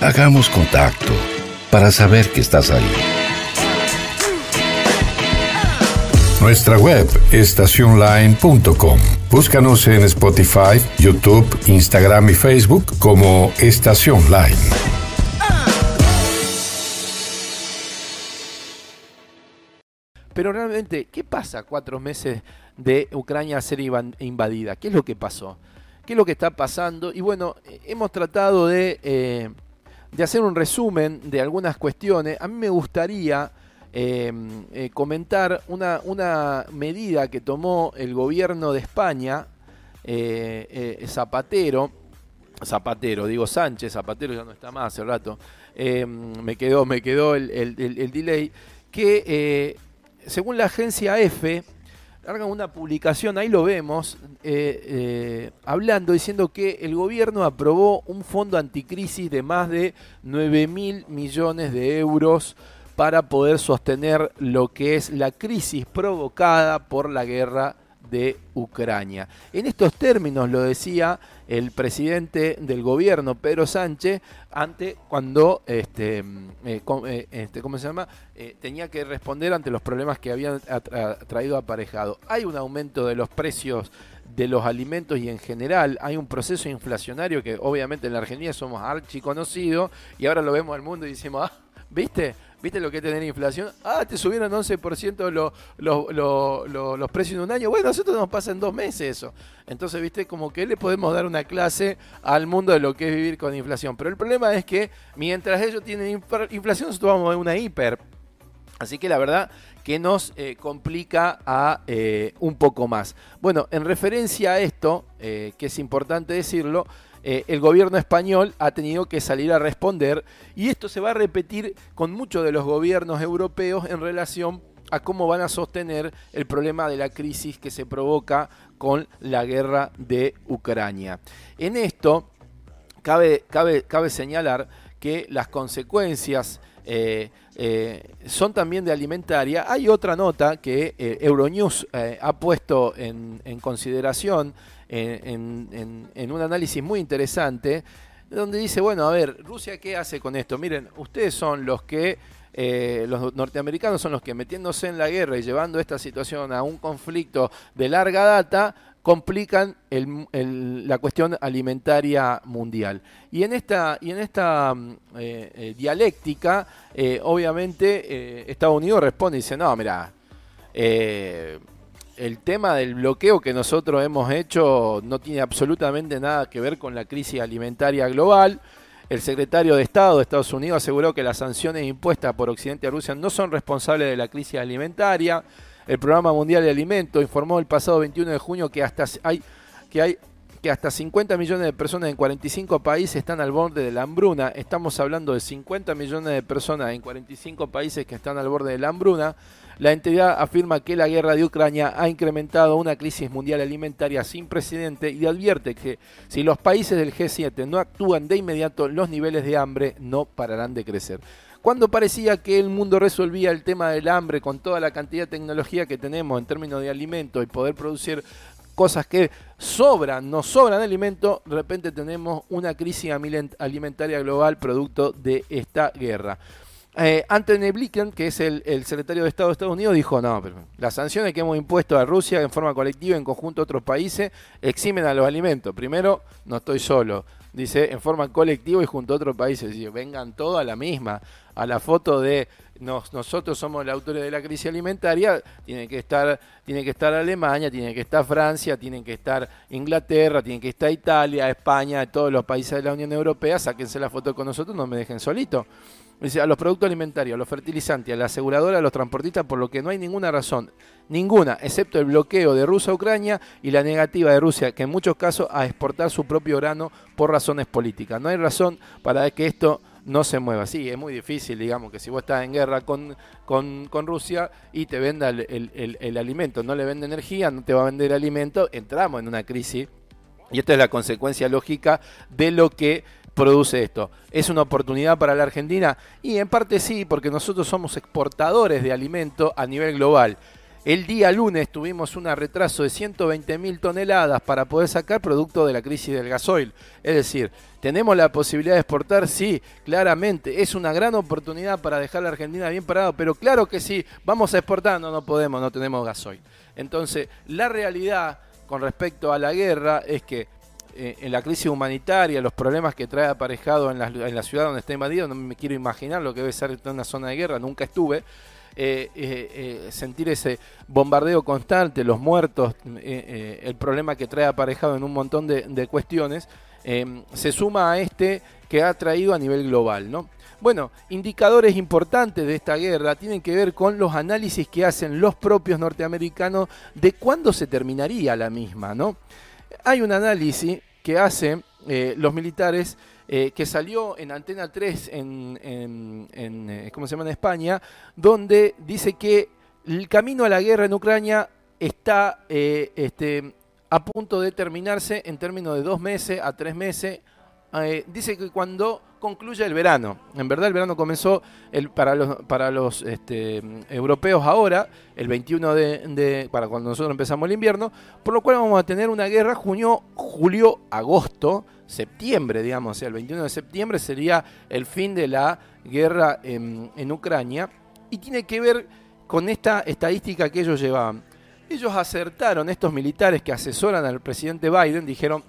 Hagamos contacto para saber que estás ahí. Nuestra web estacionline.com. Búscanos en Spotify, YouTube, Instagram y Facebook como Estación Line. Pero realmente, ¿qué pasa cuatro meses de Ucrania ser invadida? ¿Qué es lo que pasó? ¿Qué es lo que está pasando? Y bueno, hemos tratado de, eh, de hacer un resumen de algunas cuestiones. A mí me gustaría eh, eh, comentar una, una, medida que tomó el gobierno de España, eh, Zapatero, Zapatero, digo Sánchez, Zapatero ya no está más hace rato, me quedó, me quedó el, el delay, que según la agencia EFE, largan una publicación, ahí lo vemos, hablando, diciendo que el gobierno aprobó un fondo anticrisis de más de 9 mil millones de euros para poder sostener lo que es la crisis provocada por la guerra de Ucrania. En estos términos lo decía el presidente del gobierno, Pedro Sánchez, ante cuando este, eh, eh, este ¿cómo se llama? Eh, tenía que responder ante los problemas que habían traído aparejado. Hay un aumento de los precios de los alimentos y en general hay un proceso inflacionario que obviamente en la Argentina somos archiconocidos y ahora lo vemos al mundo y decimos, ah, ¿viste? ¿Viste lo que es tener inflación? Ah, te subieron 11% los, los, los precios en un año. Bueno, a nosotros nos pasa en dos meses eso. Entonces, ¿viste? Como que le podemos dar una clase al mundo de lo que es vivir con inflación. Pero el problema es que mientras ellos tienen inflación, nosotros vamos a una hiper. Así que la verdad que nos eh, complica a eh, un poco más. Bueno, en referencia a esto, eh, que es importante decirlo, eh, el gobierno español ha tenido que salir a responder y esto se va a repetir con muchos de los gobiernos europeos en relación a cómo van a sostener el problema de la crisis que se provoca con la guerra de Ucrania. En esto cabe, cabe, cabe señalar que las consecuencias eh, eh, son también de alimentaria. Hay otra nota que Euronews ha puesto en, en consideración en, un análisis muy interesante, donde dice, bueno, a ver, Rusia, ¿qué hace con esto? Miren, ustedes son los que, eh, los norteamericanos son los que metiéndose en la guerra y llevando esta situación a un conflicto de larga data, complican la cuestión alimentaria mundial. Y en esta, y en esta mm, eh, eh, dialéctica, obviamente, Estados Unidos responde y dice, no, mira, el tema del bloqueo que nosotros hemos hecho no tiene absolutamente nada que ver con la crisis alimentaria global. El secretario de Estado de Estados Unidos aseguró que las sanciones impuestas por Occidente a Rusia no son responsables de la crisis alimentaria. El Programa Mundial de Alimentos informó el pasado 21 de junio que hasta hay que hay que hasta 50 millones de personas en 45 países están al borde de la hambruna. Estamos hablando de 50 millones de personas en 45 países que están al borde de la hambruna. La entidad afirma que la guerra de Ucrania ha incrementado una crisis mundial alimentaria sin precedente y advierte que si los países del G7 no actúan de inmediato, los niveles de hambre no pararán de crecer. Cuando parecía que el mundo resolvía el tema del hambre con toda la cantidad de tecnología que tenemos en términos de alimentos y poder producir cosas que sobran, nos sobran alimentos, de repente tenemos una crisis alimentaria global producto de esta guerra. Eh, Anthony Blinken, que es el, secretario de Estado de Estados Unidos, dijo, no, las sanciones que hemos impuesto a Rusia en forma colectiva, en conjunto a otros países, eximen a los alimentos. Primero, no estoy solo, dice, en forma colectiva y junto a otros países. Dice, vengan todos a la misma, a la foto de nosotros somos los autores de la crisis alimentaria, tiene que estar, tiene que estar Alemania, tiene que estar Francia, tienen que estar Inglaterra, tiene que estar Italia, España, todos los países de la Unión Europea, sáquense la foto con nosotros, no me dejen solito a los productos alimentarios, a los fertilizantes, a la aseguradora, a los transportistas, por lo que no hay ninguna razón, ninguna, excepto el bloqueo de Rusia a Ucrania y la negativa de Rusia, que en muchos casos a exportar su propio grano por razones políticas. No hay razón para que esto no se mueva. Sí, es muy difícil, digamos, que si vos estás en guerra con, con, Rusia y te venda el, el alimento, no le vende energía, no te va a vender alimento, entramos en una crisis. Y esta es la consecuencia lógica de lo que produce esto. ¿Es una oportunidad para la Argentina? Y en parte sí, porque nosotros somos exportadores de alimento a nivel global. El día lunes tuvimos un retraso de 120 mil toneladas para poder sacar producto de la crisis del gasoil. Es decir, ¿tenemos la posibilidad de exportar? Sí, claramente. Es una gran oportunidad para dejar a la Argentina bien parado, pero claro que sí, vamos a exportar. No, no podemos, no tenemos gasoil. Entonces, la realidad con respecto a la guerra es que eh, en la crisis humanitaria, los problemas que trae aparejado en la, en la ciudad donde está invadido, no me quiero imaginar lo que debe ser una zona de guerra, nunca estuve. Eh, eh, sentir ese bombardeo constante, los muertos, el problema que trae aparejado en un montón de, cuestiones, se suma a este que ha traído a nivel global. ¿no? Bueno, indicadores importantes de esta guerra tienen que ver con los análisis que hacen los propios norteamericanos de cuándo se terminaría la misma. ¿no? Hay un análisis que hacen eh, los militares eh, que salió en Antena 3 en, eh, ¿cómo se llama? en España, donde dice que el camino a la guerra en Ucrania está este, a punto de terminarse en términos de dos meses a tres meses. dice que cuando concluya el verano. En verdad el verano comenzó el, para los, para los este, europeos ahora, el 21 de, para cuando nosotros empezamos el invierno, por lo cual vamos a tener una guerra junio, julio, agosto, septiembre, digamos, o sea, el 21 de septiembre sería el fin de la guerra en, en Ucrania y tiene que ver con esta estadística que ellos llevaban. Ellos acertaron, estos militares que asesoran al presidente Biden, dijeron,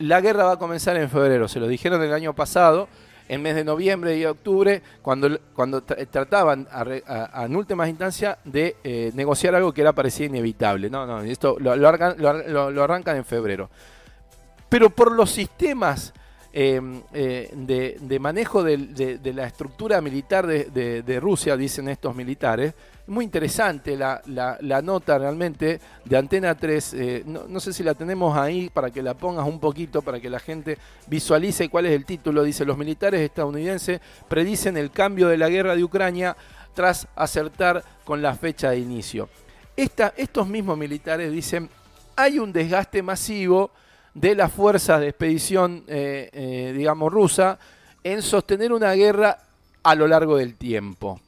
la guerra va a comenzar en febrero, se lo dijeron el año pasado, en mes de noviembre y octubre, cuando, cuando trataban a, en últimas instancias de eh, negociar algo que era parecía inevitable. No, no, esto lo, arrancan en febrero. Pero por los sistemas em, eh, de, manejo de, la estructura militar de, Rusia, dicen estos militares, muy interesante la, nota realmente de Antena 3. Eh, no, sé si la tenemos ahí para que la pongas un poquito, para que la gente visualice cuál es el título. Dice, los militares estadounidenses predicen el cambio de la guerra de Ucrania tras acertar con la fecha de inicio. estos mismos militares dicen, hay un desgaste masivo de las fuerzas de expedición, eh, eh, digamos, rusa en sostener una guerra a lo largo del tiempo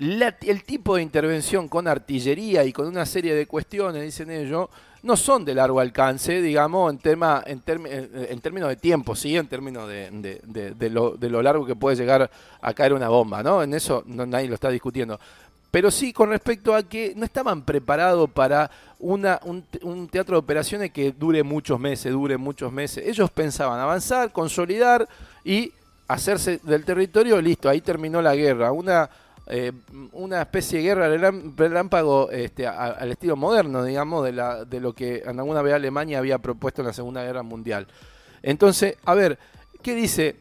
el tipo de intervención con artillería y con una serie de cuestiones, dicen ellos, no son de largo alcance, digamos, en, tema, en, en términos de tiempo, sí, en términos de, de, lo, de, lo, largo que puede llegar a caer una bomba, ¿no? En eso no, nadie lo está discutiendo. Pero sí con respecto a que no estaban preparados para un, teatro de operaciones que dure muchos meses, dure muchos meses. Ellos pensaban avanzar, consolidar y hacerse del territorio, listo, ahí terminó la guerra. Una eh, una especie de guerra relámpago este, al estilo moderno, digamos, de, la, de lo que en alguna vez Alemania había propuesto en la Segunda Guerra Mundial. Entonces, a ver, ¿qué dice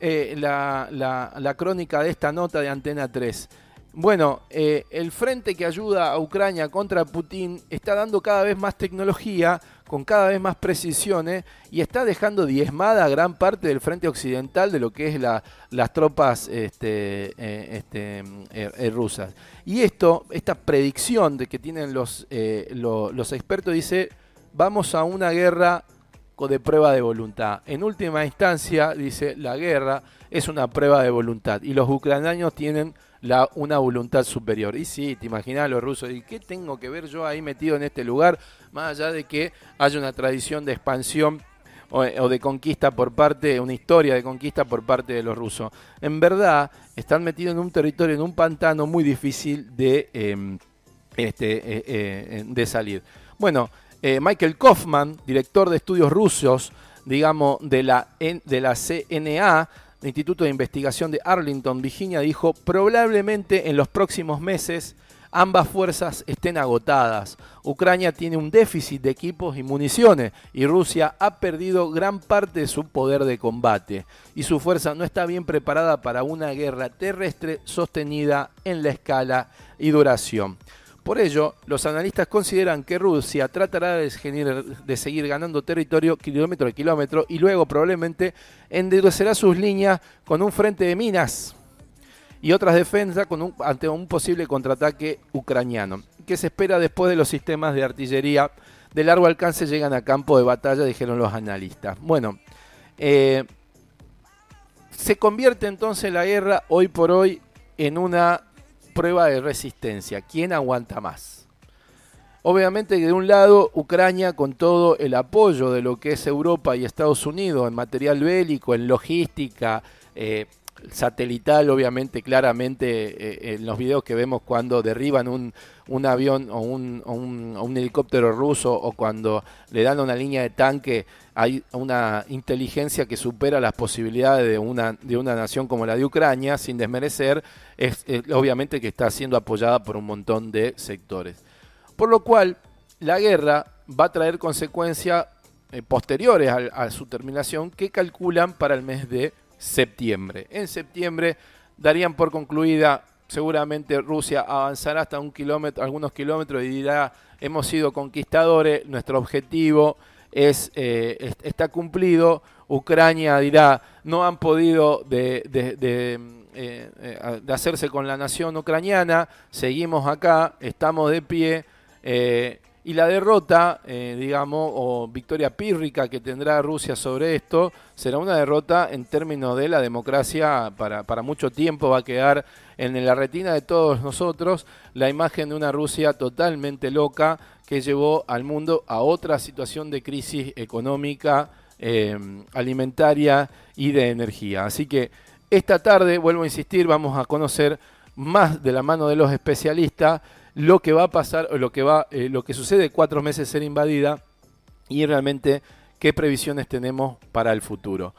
eh, la, la, crónica de esta nota de Antena 3? Bueno, eh, el frente que ayuda a Ucrania contra Putin está dando cada vez más tecnología, con cada vez más precisiones, y está dejando diezmada gran parte del frente occidental de lo que es la, las tropas este, eh, este, eh, rusas. Y esto, esta predicción de que tienen los, los expertos, dice, vamos a una guerra de prueba de voluntad. En última instancia, dice, la guerra es una prueba de voluntad, y los ucranianos tienen la, una voluntad superior. Y sí, te imaginas los rusos, ¿y qué tengo que ver yo ahí metido en este lugar? Más allá de que haya una tradición de expansión o, de conquista por parte, una historia de conquista por parte de los rusos. En verdad, están metidos en un territorio, en un pantano muy difícil de, em, este, eh, eh, de salir. Bueno, eh, Michael Kaufman, director de estudios rusos, digamos, de la, de la CNA, Instituto de Investigación de Arlington, Virginia, dijo, probablemente en los próximos meses ambas fuerzas estén agotadas. Ucrania tiene un déficit de equipos y municiones y Rusia ha perdido gran parte de su poder de combate y su fuerza no está bien preparada para una guerra terrestre sostenida en la escala y duración. Por ello, los analistas consideran que Rusia tratará de, seguir ganando territorio kilómetro a kilómetro y luego probablemente endurecerá sus líneas con un frente de minas y otras defensas ante un posible contraataque ucraniano, que se espera después de los sistemas de artillería de largo alcance llegan a campo de batalla, dijeron los analistas. Bueno, eh, se convierte entonces la guerra hoy por hoy en una prueba de resistencia. ¿Quién aguanta más? Obviamente que de un lado Ucrania con todo el apoyo de lo que es Europa y Estados Unidos en material bélico, en logística, eh, satelital, obviamente, claramente eh, en los videos que vemos cuando derriban un, un avión o un, un, helicóptero ruso o cuando le dan una línea de tanque, hay una inteligencia que supera las posibilidades de una, de una nación como la de Ucrania, sin desmerecer, es, obviamente que está siendo apoyada por un montón de sectores. Por lo cual, la guerra va a traer consecuencias eh, posteriores a su terminación que calculan para el mes de septiembre. En septiembre darían por concluida, seguramente Rusia avanzará hasta un kilómetro, algunos kilómetros y dirá, hemos sido conquistadores, nuestro objetivo es, eh, está cumplido. Ucrania dirá, no han podido eh, eh, de, hacerse con la nación ucraniana, seguimos acá, estamos de pie. Y la derrota, eh, digamos, o victoria pírrica que tendrá Rusia sobre esto, será una derrota en términos de la democracia para, para mucho tiempo. Va a quedar en la retina de todos nosotros la imagen de una Rusia totalmente loca que llevó al mundo a otra situación de crisis económica, eh, alimentaria y de energía. Así que esta tarde, vuelvo a insistir, vamos a conocer más de la mano de los especialistas lo que va a pasar, lo que, va, eh, lo que sucede cuatro meses ser invadida y realmente qué previsiones tenemos para el futuro.